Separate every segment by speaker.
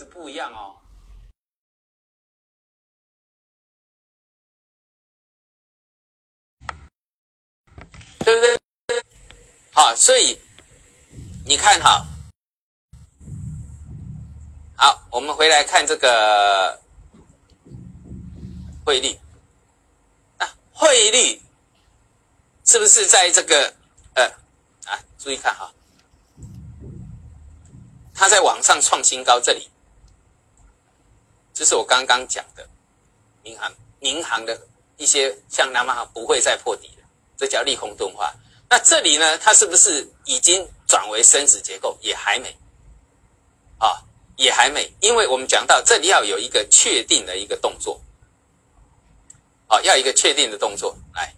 Speaker 1: 子不一样哦。对不对？好，所以你看哈，好，我们回来看这个汇率啊，汇率是不是在这个呃啊？注意看哈，它在往上创新高，这里就是我刚刚讲的银行银行的一些像南方不会再破底了，这叫利空钝化。那这里呢？它是不是已经转为升值结构？也还没，啊，也还没，因为我们讲到这里要有一个确定的一个动作，啊，要一个确定的动作。来，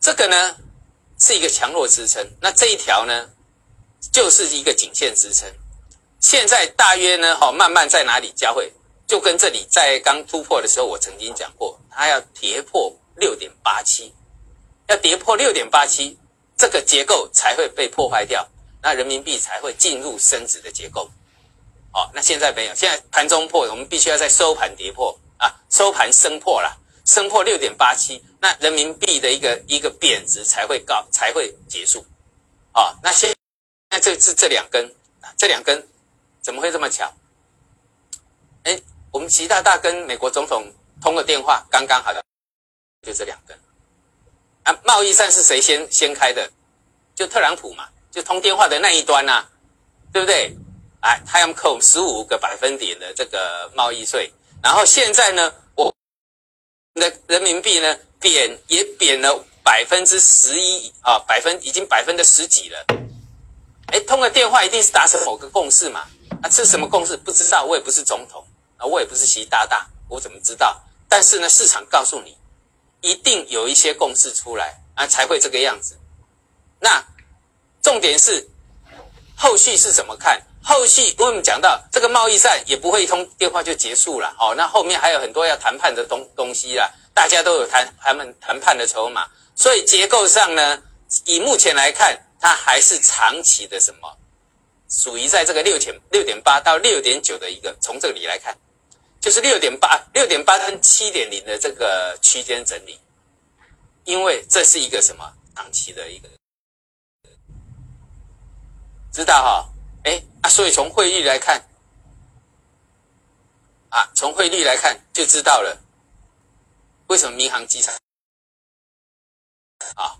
Speaker 1: 这个呢是一个强弱支撑，那这一条呢就是一个颈线支撑。现在大约呢，哈，慢慢在哪里交汇？就跟这里在刚突破的时候，我曾经讲过，它要跌破六点八七，要跌破六点八七。这个结构才会被破坏掉，那人民币才会进入升值的结构。好，那现在没有，现在盘中破，我们必须要在收盘跌破啊，收盘升破了，升破六点八七，那人民币的一个一个贬值才会高，才会结束。啊，那现那这是这两根，这两根怎么会这么巧？哎，我们习大大跟美国总统通个电话，刚刚好的，就这两个。啊，贸易战是谁先先开的？就特朗普嘛，就通电话的那一端呐，对不对？哎，他要扣十五个百分点的这个贸易税，然后现在呢，我的人民币呢贬也贬了百分之十一啊，百分已经百分之十几了。哎，通个电话一定是达成某个共识嘛？啊，是什么共识？不知道，我也不是总统啊，我也不是习大大，我怎么知道？但是呢，市场告诉你。一定有一些共识出来啊，才会这个样子。那重点是后续是怎么看？后续我们讲到这个贸易战也不会一通电话就结束了哦，那后面还有很多要谈判的东东西啦，大家都有谈他们谈判的筹码，所以结构上呢，以目前来看，它还是长期的什么，属于在这个六点六点八到六点九的一个，从这里来看。就是六点八、六点八跟七点零的这个区间整理，因为这是一个什么长期的一个，知道哈？哎啊，所以从汇率来看，啊，从汇率来看就知道了，为什么民航机场啊？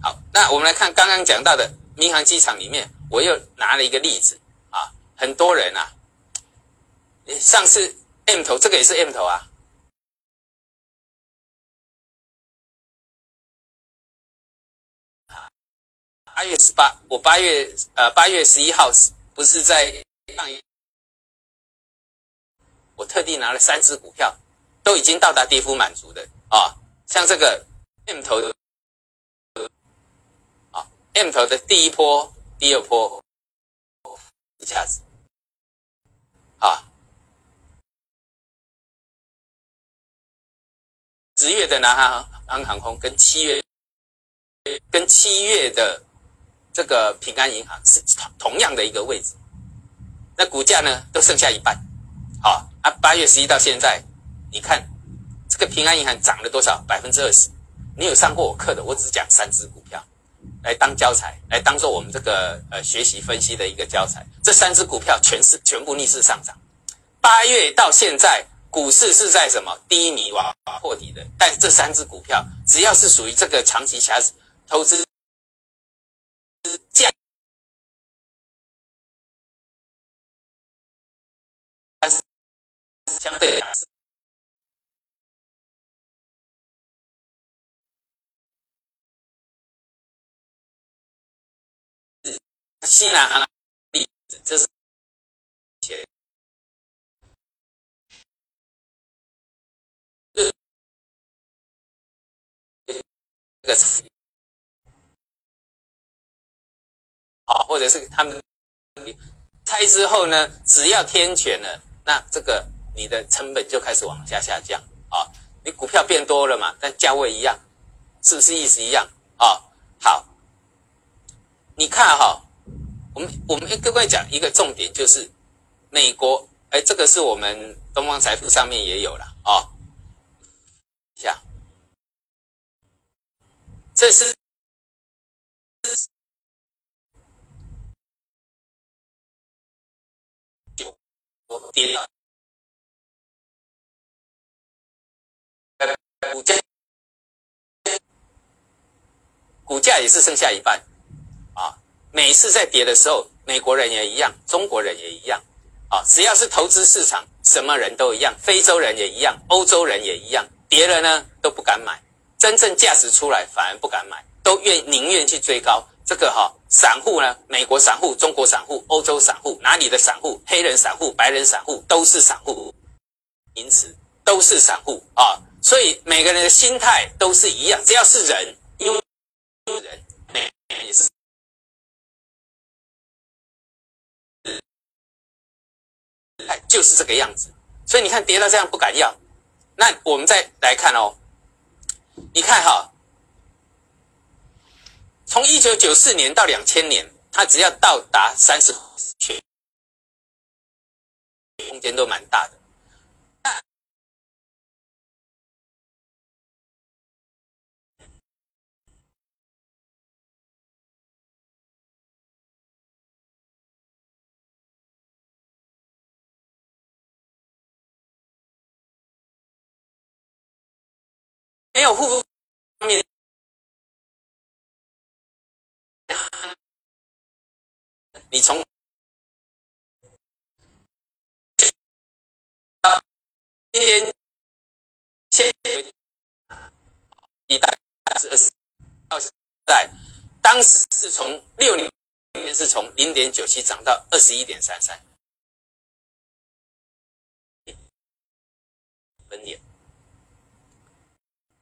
Speaker 1: 好，那我们来看刚刚讲到的民航机场里面，我又拿了一个例子啊，很多人啊。上次 M 头，这个也是 M 头啊。八月十八，我八月呃八月十一号不是在上一，我特地拿了三只股票，都已经到达跌幅满足的啊。像这个 M 头的啊，M 头的第一波、第二波一下子啊。十月的南航航空跟七月跟七月的这个平安银行是同同样的一个位置，那股价呢都剩下一半，好啊，八月十一到现在，你看这个平安银行涨了多少？百分之二十。你有上过我课的，我只讲三只股票来当教材，来当做我们这个呃学习分析的一个教材。这三只股票全是全部逆势上涨，八月到现在。股市是在什么低迷哇破底的？但这三只股票只要是属于这个长期价值投资价，但是相对来说，西南啊，这是。这个好，或者是他们拆之后呢，只要天权了，那这个你的成本就开始往下下降啊。你股票变多了嘛，但价位一样，是不是意思一样啊？好，你看哈，我们我们跟各位讲一个重点，就是美国，哎，这个是我们东方财富上面也有了啊。下，这是跌了，股价股价也是剩下一半啊。每次在跌的时候，美国人也一样，中国人也一样啊。只要是投资市场，什么人都一样，非洲人也一样，欧洲人也一样。跌了呢都不敢买，真正价值出来反而不敢买，都愿宁愿去追高。这个哈散户呢，美国散户、中国散户、欧洲散户，哪里的散户？黑人散户、白人散户都是散户，因此都是散户啊。所以每个人的心态都是一样，只要是人，因为人也是，就是这个样子。所以你看跌到这样不敢要。那我们再来看哦，你看哈，从一九九四年到两千年，它只要到达三十，空间都蛮大的。没有护肤面，你从今天先一代是二十，到现在，当时是从六年是从零点九七涨到二十一点三三分点。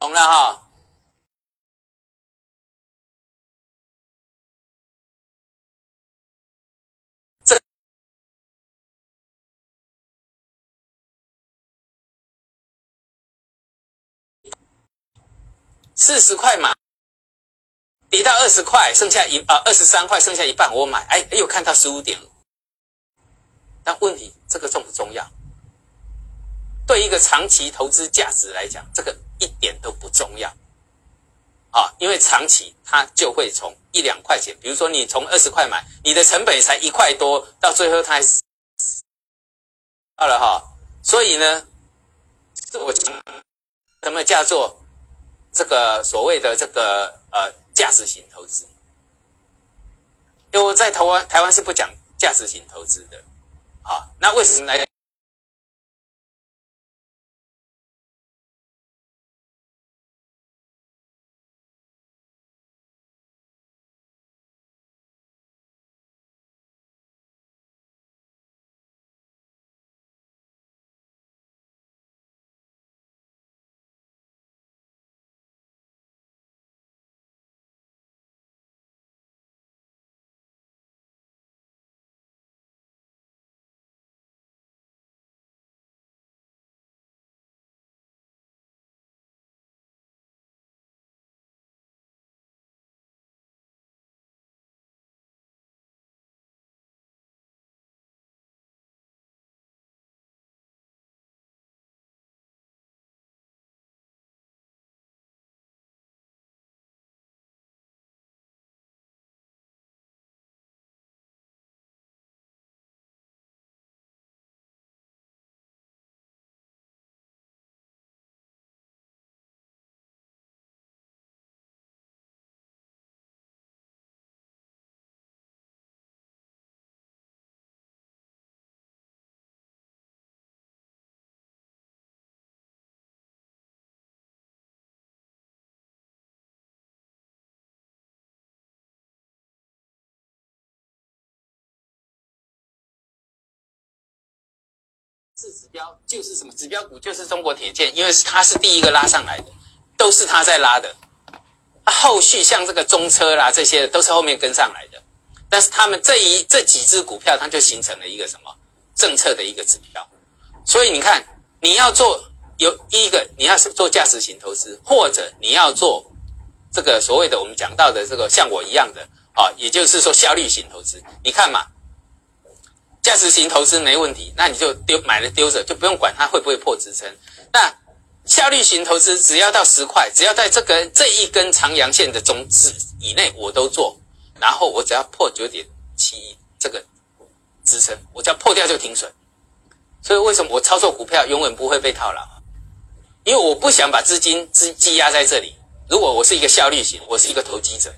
Speaker 1: 懂了哈，这四十块嘛，跌到二十块，剩下一啊二十三块，剩下一半我买，哎，又看到十五点。但问题这个重不重要？对一个长期投资价值来讲，这个。一点都不重要，啊，因为长期它就会从一两块钱，比如说你从二十块买，你的成本才一块多，到最后它还是到了哈，所以呢，我讲什么叫做这个所谓的这个呃价值型投资？因为在台湾台湾是不讲价值型投资的，啊，那为什么来？是指标就是什么指标股就是中国铁建，因为是它是第一个拉上来的，都是它在拉的。后续像这个中车啦这些都是后面跟上来的，但是他们这一这几只股票，它就形成了一个什么政策的一个指标。所以你看，你要做有一个你要是做价值型投资，或者你要做这个所谓的我们讲到的这个像我一样的啊，也就是说效率型投资。你看嘛，价值型投资没问题，那你就丢买了丢着，就不用管它会不会破支撑。那效率型投资只要到十块，只要在这个这一根长阳线的中值以内，我都做。然后我只要破九点七一这个支撑，我只要破掉就停损。所以为什么我操作股票永远不会被套牢？因为我不想把资金积积压在这里。如果我是一个效率型，我是一个投机者，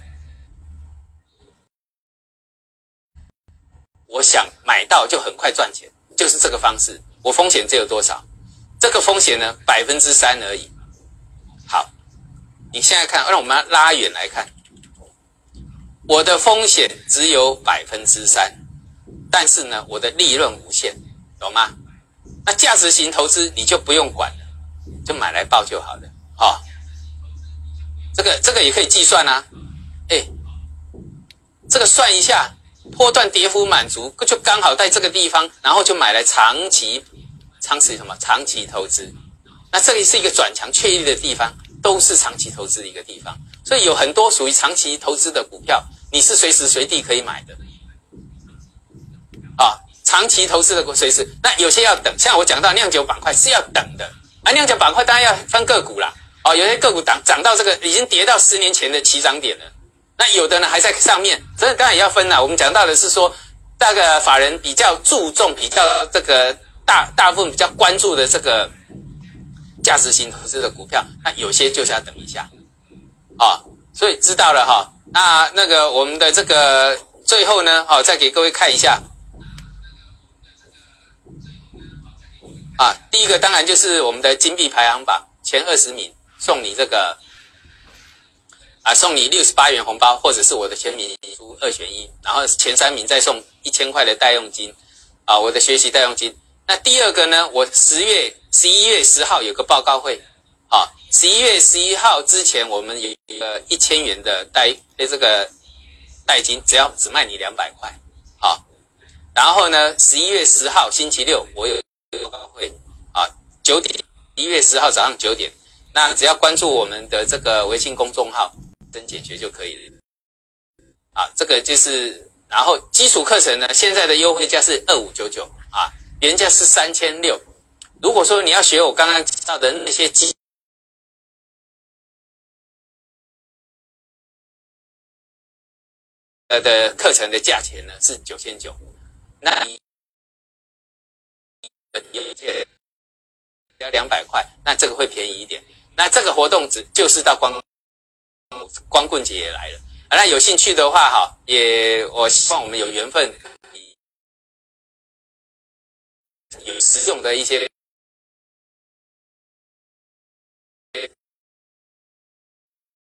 Speaker 1: 我想买到就很快赚钱，就是这个方式。我风险只有多少？这个风险呢，百分之三而已。好，你现在看，让我们拉远来看，我的风险只有百分之三，但是呢，我的利润无限，懂吗？那价值型投资你就不用管了，就买来报就好了。好，这个这个也可以计算啊。哎，这个算一下，波段跌幅满足，就刚好在这个地方，然后就买来长期。长期什么？长期投资，那这里是一个转强确立的地方，都是长期投资的一个地方，所以有很多属于长期投资的股票，你是随时随地可以买的。啊，长期投资的股随时，那有些要等，像我讲到酿酒板块是要等的，啊，酿酒板块当然要分个股啦，哦，有些个股涨涨到这个已经跌到十年前的起涨点了，那有的呢还在上面，这当然也要分啦。我们讲到的是说，那个法人比较注重比较这个。大大部分比较关注的这个价值型投资的股票，那有些就是要等一下，啊，所以知道了哈。那那个我们的这个最后呢，哦，再给各位看一下，啊，第一个当然就是我们的金币排行榜前二十名送你这个，啊，送你六十八元红包，或者是我的签名书二选一，然后前三名再送一千块的代用金，啊，我的学习代用金。那第二个呢？我十月十一月十号有个报告会，啊，十一月十一号之前我们有一个一千元的代的这个代金，只要只卖你两百块，好。然后呢，十一月十号星期六我有报告会，啊，九点，一月十号早上九点，那只要关注我们的这个微信公众号“真解决”就可以了，啊，这个就是，然后基础课程呢，现在的优惠价是二五九九，啊。原价是三千六，如果说你要学我刚刚介绍的那些基呃的课程的价钱呢是九千九，那你有些要两百块，那这个会便宜一点。那这个活动只就是到光光棍节也来了，那有兴趣的话哈，也我希望我们有缘分。有实用的一些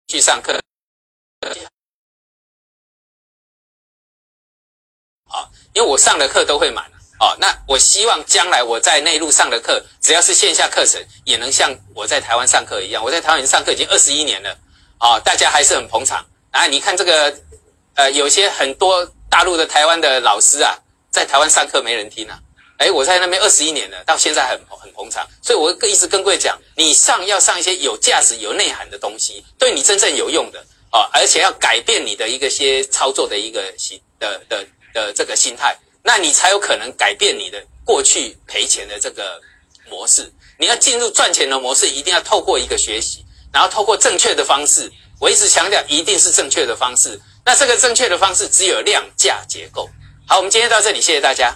Speaker 1: 去上课，啊，因为我上的课都会满哦。那我希望将来我在内陆上的课，只要是线下课程，也能像我在台湾上课一样。我在台湾上课已经二十一年了，啊，大家还是很捧场。啊，你看这个，呃，有些很多大陆的台湾的老师啊，在台湾上课没人听啊。哎，我在那边二十一年了，到现在很很捧场，所以我一直跟各位讲，你上要上一些有价值、有内涵的东西，对你真正有用的啊，而且要改变你的一个些操作的一个心的的的这个心态，那你才有可能改变你的过去赔钱的这个模式。你要进入赚钱的模式，一定要透过一个学习，然后透过正确的方式。我一直强调，一定是正确的方式。那这个正确的方式只有量价结构。好，我们今天到这里，谢谢大家。